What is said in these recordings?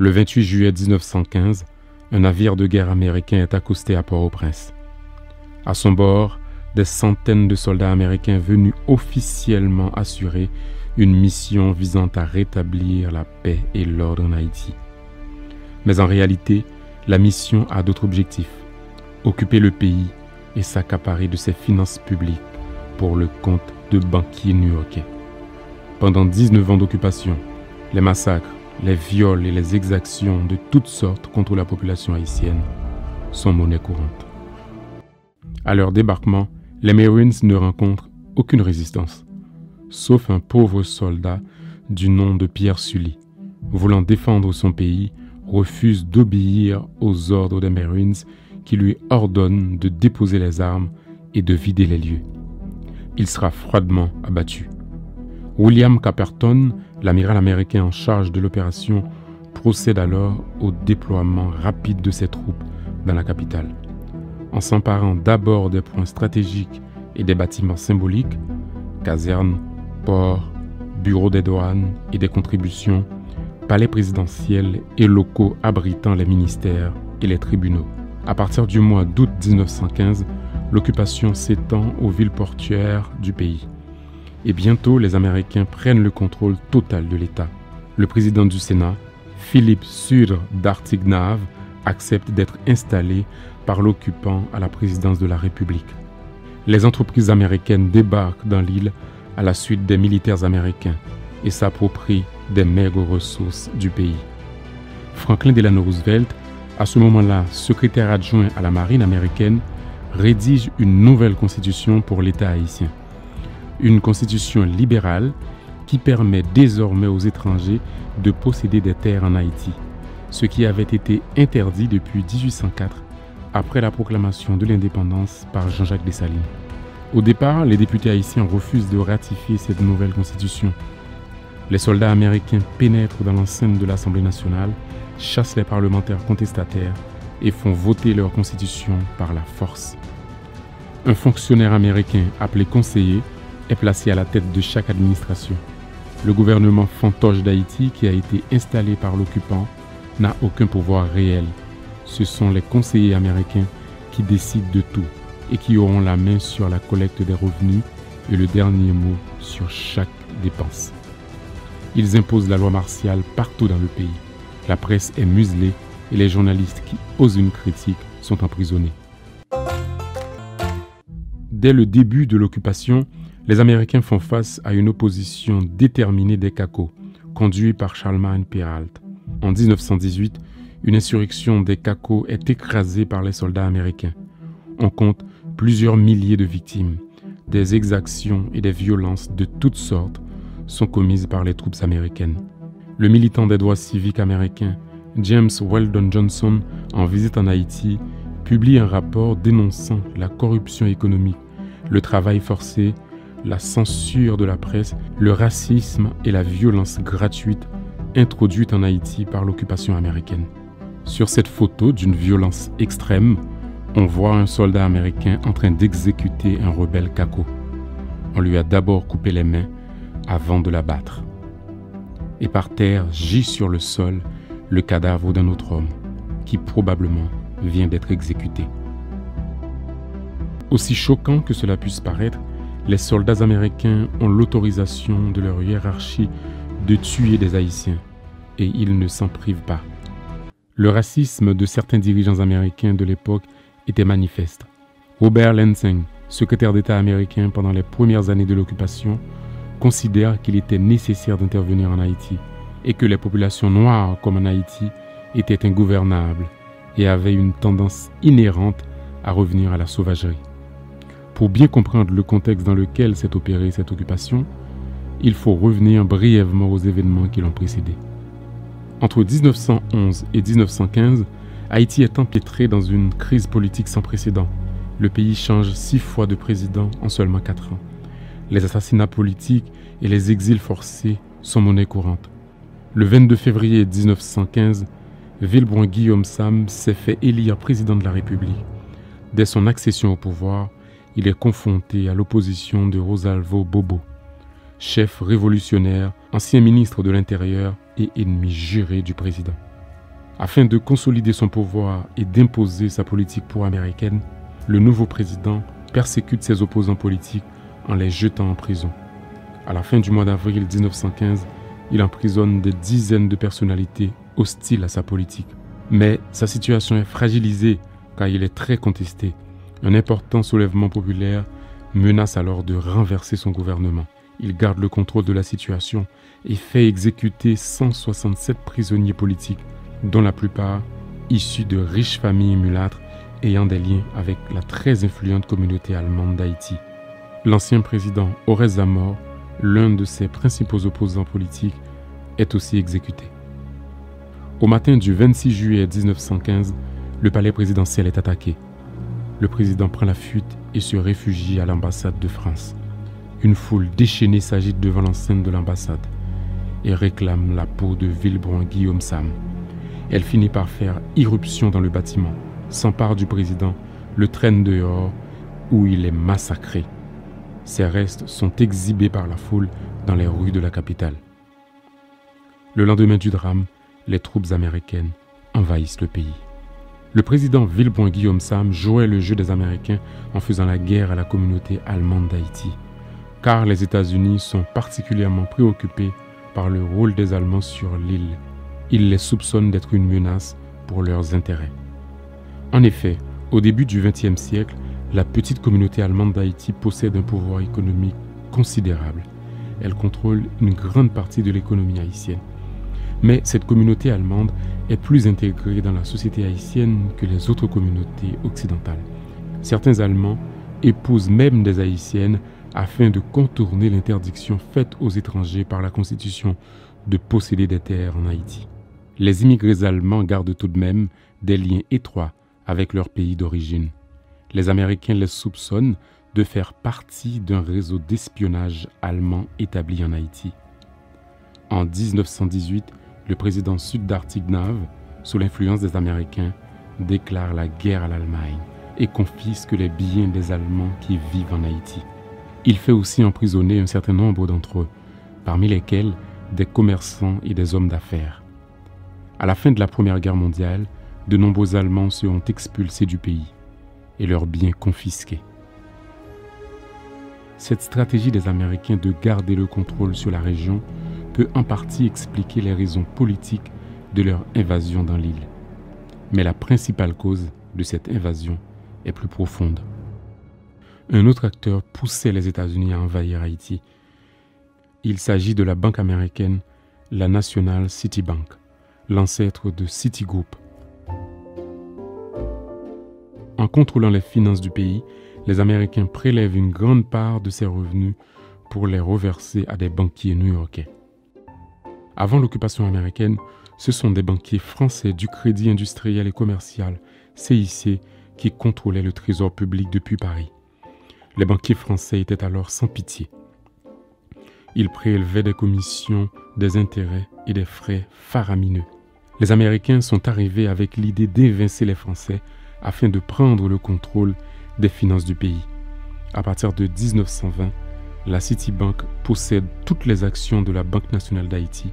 Le 28 juillet 1915, un navire de guerre américain est accosté à Port-au-Prince. À son bord, des centaines de soldats américains venus officiellement assurer une mission visant à rétablir la paix et l'ordre en Haïti. Mais en réalité, la mission a d'autres objectifs. Occuper le pays et s'accaparer de ses finances publiques pour le compte de banquiers new-yorkais. Pendant 19 ans d'occupation, les massacres, les viols et les exactions de toutes sortes contre la population haïtienne sont monnaie courante. À leur débarquement, les Marines ne rencontrent aucune résistance, sauf un pauvre soldat du nom de Pierre Sully, voulant défendre son pays, refuse d'obéir aux ordres des Marines qui lui ordonnent de déposer les armes et de vider les lieux. Il sera froidement abattu. William Caperton, l'amiral américain en charge de l'opération, procède alors au déploiement rapide de ses troupes dans la capitale. En s'emparant d'abord des points stratégiques et des bâtiments symboliques, casernes, ports, bureaux des douanes et des contributions, palais présidentiels et locaux abritant les ministères et les tribunaux. À partir du mois d'août 1915, l'occupation s'étend aux villes portuaires du pays. Et bientôt, les Américains prennent le contrôle total de l'État. Le président du Sénat, Philippe Sur d'Artignave, accepte d'être installé par l'occupant à la présidence de la République. Les entreprises américaines débarquent dans l'île à la suite des militaires américains et s'approprient des maigres ressources du pays. Franklin Delano Roosevelt, à ce moment-là secrétaire adjoint à la marine américaine, rédige une nouvelle constitution pour l'État haïtien. Une constitution libérale qui permet désormais aux étrangers de posséder des terres en Haïti, ce qui avait été interdit depuis 1804 après la proclamation de l'indépendance par Jean-Jacques Dessalines. Au départ, les députés haïtiens refusent de ratifier cette nouvelle constitution. Les soldats américains pénètrent dans l'enceinte de l'Assemblée nationale, chassent les parlementaires contestataires et font voter leur constitution par la force. Un fonctionnaire américain appelé conseiller est placé à la tête de chaque administration. Le gouvernement fantoche d'Haïti, qui a été installé par l'occupant, n'a aucun pouvoir réel. Ce sont les conseillers américains qui décident de tout et qui auront la main sur la collecte des revenus et le dernier mot sur chaque dépense. Ils imposent la loi martiale partout dans le pays. La presse est muselée et les journalistes qui osent une critique sont emprisonnés. Dès le début de l'occupation, les Américains font face à une opposition déterminée des Cacos, conduite par Charlemagne Peralt. En 1918, une insurrection des Cacos est écrasée par les soldats américains. On compte plusieurs milliers de victimes. Des exactions et des violences de toutes sortes sont commises par les troupes américaines. Le militant des droits civiques américains James Weldon Johnson, en visite en Haïti, publie un rapport dénonçant la corruption économique, le travail forcé, la censure de la presse, le racisme et la violence gratuite introduite en Haïti par l'occupation américaine. Sur cette photo d'une violence extrême, on voit un soldat américain en train d'exécuter un rebelle Kako. On lui a d'abord coupé les mains avant de l'abattre. Et par terre gît sur le sol le cadavre d'un autre homme qui probablement vient d'être exécuté. Aussi choquant que cela puisse paraître, les soldats américains ont l'autorisation de leur hiérarchie de tuer des Haïtiens et ils ne s'en privent pas. Le racisme de certains dirigeants américains de l'époque était manifeste. Robert Lansing, secrétaire d'État américain pendant les premières années de l'occupation, considère qu'il était nécessaire d'intervenir en Haïti et que les populations noires comme en Haïti étaient ingouvernables et avaient une tendance inhérente à revenir à la sauvagerie. Pour bien comprendre le contexte dans lequel s'est opérée cette occupation, il faut revenir brièvement aux événements qui l'ont précédé. Entre 1911 et 1915, Haïti est empêtré dans une crise politique sans précédent. Le pays change six fois de président en seulement quatre ans. Les assassinats politiques et les exils forcés sont monnaie courante. Le 22 février 1915, Villebrun Guillaume Sam s'est fait élire président de la République. Dès son accession au pouvoir, il est confronté à l'opposition de Rosalvo Bobo, chef révolutionnaire, ancien ministre de l'Intérieur et ennemi juré du président. Afin de consolider son pouvoir et d'imposer sa politique pro-américaine, le nouveau président persécute ses opposants politiques en les jetant en prison. À la fin du mois d'avril 1915, il emprisonne des dizaines de personnalités hostiles à sa politique. Mais sa situation est fragilisée car il est très contesté. Un important soulèvement populaire menace alors de renverser son gouvernement. Il garde le contrôle de la situation et fait exécuter 167 prisonniers politiques, dont la plupart issus de riches familles mulâtres ayant des liens avec la très influente communauté allemande d'Haïti. L'ancien président Horace Zamor, l'un de ses principaux opposants politiques, est aussi exécuté. Au matin du 26 juillet 1915, le palais présidentiel est attaqué. Le président prend la fuite et se réfugie à l'ambassade de France. Une foule déchaînée s'agite devant l'enceinte de l'ambassade et réclame la peau de Villebrun Guillaume Sam. Elle finit par faire irruption dans le bâtiment, s'empare du président, le traîne dehors, où il est massacré. Ses restes sont exhibés par la foule dans les rues de la capitale. Le lendemain du drame, les troupes américaines envahissent le pays. Le président Villebrun Guillaume Sam jouait le jeu des Américains en faisant la guerre à la communauté allemande d'Haïti, car les États-Unis sont particulièrement préoccupés par le rôle des Allemands sur l'île. Ils les soupçonnent d'être une menace pour leurs intérêts. En effet, au début du XXe siècle, la petite communauté allemande d'Haïti possède un pouvoir économique considérable. Elle contrôle une grande partie de l'économie haïtienne. Mais cette communauté allemande est plus intégrée dans la société haïtienne que les autres communautés occidentales. Certains Allemands épousent même des Haïtiennes afin de contourner l'interdiction faite aux étrangers par la Constitution de posséder des terres en Haïti. Les immigrés allemands gardent tout de même des liens étroits avec leur pays d'origine. Les Américains les soupçonnent de faire partie d'un réseau d'espionnage allemand établi en Haïti. En 1918, le président sud d'Artignav, sous l'influence des Américains, déclare la guerre à l'Allemagne et confisque les biens des Allemands qui vivent en Haïti. Il fait aussi emprisonner un certain nombre d'entre eux, parmi lesquels des commerçants et des hommes d'affaires. À la fin de la Première Guerre mondiale, de nombreux Allemands seront expulsés du pays et leurs biens confisqués. Cette stratégie des Américains de garder le contrôle sur la région peut en partie expliquer les raisons politiques de leur invasion dans l'île. Mais la principale cause de cette invasion est plus profonde. Un autre acteur poussait les États-Unis à envahir Haïti. Il s'agit de la banque américaine, la National City Bank, l'ancêtre de Citigroup. En contrôlant les finances du pays, les Américains prélèvent une grande part de ces revenus pour les reverser à des banquiers new-yorkais. Avant l'occupation américaine, ce sont des banquiers français du Crédit industriel et commercial, CIC, qui contrôlaient le trésor public depuis Paris. Les banquiers français étaient alors sans pitié. Ils prélevaient des commissions, des intérêts et des frais faramineux. Les Américains sont arrivés avec l'idée d'évincer les Français afin de prendre le contrôle des finances du pays. À partir de 1920, la Citibank possède toutes les actions de la Banque nationale d'Haïti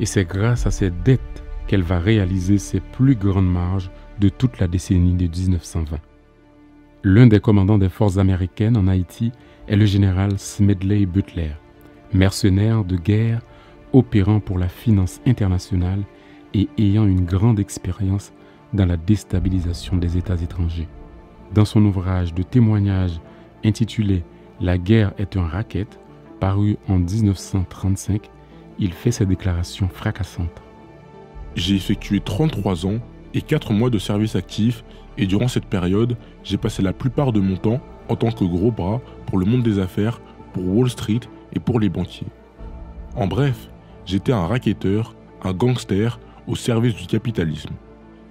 et c'est grâce à ces dettes qu'elle va réaliser ses plus grandes marges de toute la décennie de 1920. L'un des commandants des forces américaines en Haïti est le général Smedley Butler, mercenaire de guerre opérant pour la finance internationale et ayant une grande expérience dans la déstabilisation des États étrangers. Dans son ouvrage de témoignage intitulé La guerre est un racket, paru en 1935, il fait ses déclarations fracassantes. J'ai effectué 33 ans et 4 mois de service actif et durant cette période, j'ai passé la plupart de mon temps en tant que gros bras pour le monde des affaires, pour Wall Street et pour les banquiers. En bref, j'étais un racketteur, un gangster au service du capitalisme.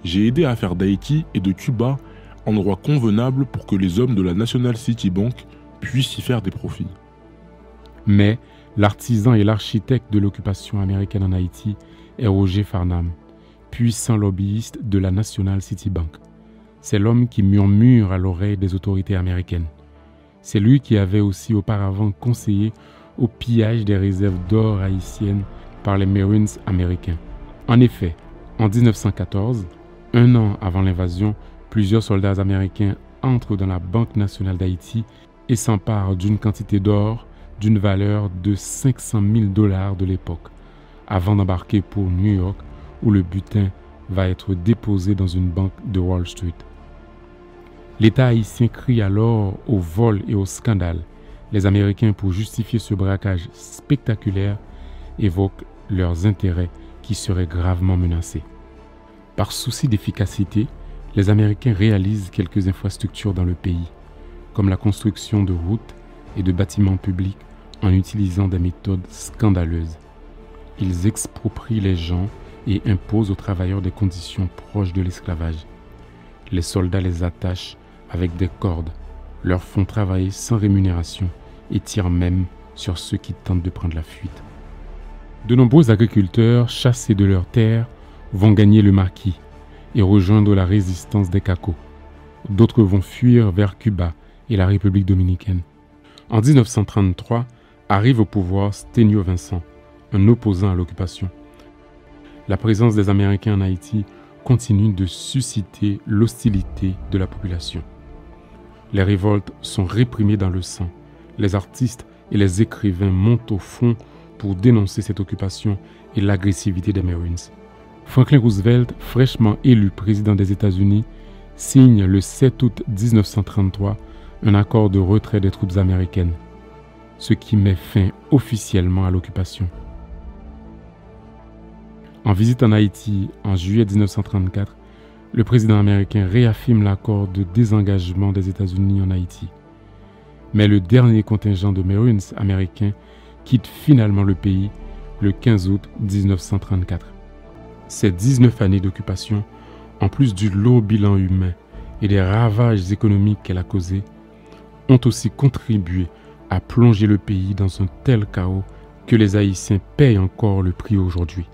J'ai aidé à faire d'Haïti et de Cuba un endroit convenable pour que les hommes de la National City Bank puissent y faire des profits. Mais L'artisan et l'architecte de l'occupation américaine en Haïti est Roger Farnham, puissant lobbyiste de la National City Bank. C'est l'homme qui murmure à l'oreille des autorités américaines. C'est lui qui avait aussi auparavant conseillé au pillage des réserves d'or haïtiennes par les Marines américains. En effet, En 1914, un an avant l'invasion, plusieurs soldats américains entrent dans la Banque nationale d'Haïti et s'emparent d'une quantité d'or d'une valeur de 500 000 dollars de l'époque, avant d'embarquer pour New York où le butin va être déposé dans une banque de Wall Street. L'État haïtien crie alors au vol et au scandale. Les Américains, pour justifier ce braquage spectaculaire, évoquent leurs intérêts qui seraient gravement menacés. Par souci d'efficacité, les Américains réalisent quelques infrastructures dans le pays, comme la construction de routes et de bâtiments publics en utilisant des méthodes scandaleuses. Ils exproprient les gens et imposent aux travailleurs des conditions proches de l'esclavage. Les soldats les attachent avec des cordes, leur font travailler sans rémunération et tirent même sur ceux qui tentent de prendre la fuite. De nombreux agriculteurs, chassés de leurs terres, vont gagner le maquis et rejoindre la résistance des Cacos. D'autres vont fuir vers Cuba et la République dominicaine. En 1933, arrive au pouvoir Sténio Vincent, un opposant à l'occupation. La présence des Américains en Haïti continue de susciter l'hostilité de la population. Les révoltes sont réprimées dans le sang. Les artistes et les écrivains montent au front pour dénoncer cette occupation et l'agressivité des Marines. Franklin Roosevelt, fraîchement élu président des États-Unis, signe le 7 août 1933 un accord de retrait des troupes américaines, ce qui met fin officiellement à l'occupation. En visite en Haïti en juillet 1934, le président américain réaffirme l'accord de désengagement des États-Unis en Haïti. Mais le dernier contingent de Marines américains quitte finalement le pays le 15 août 1934. Ces 19 années d'occupation, en plus du lourd bilan humain et des ravages économiques qu'elle a causés, ont aussi contribué à plonger le pays dans un tel chaos que les Haïtiens payent encore le prix aujourd'hui.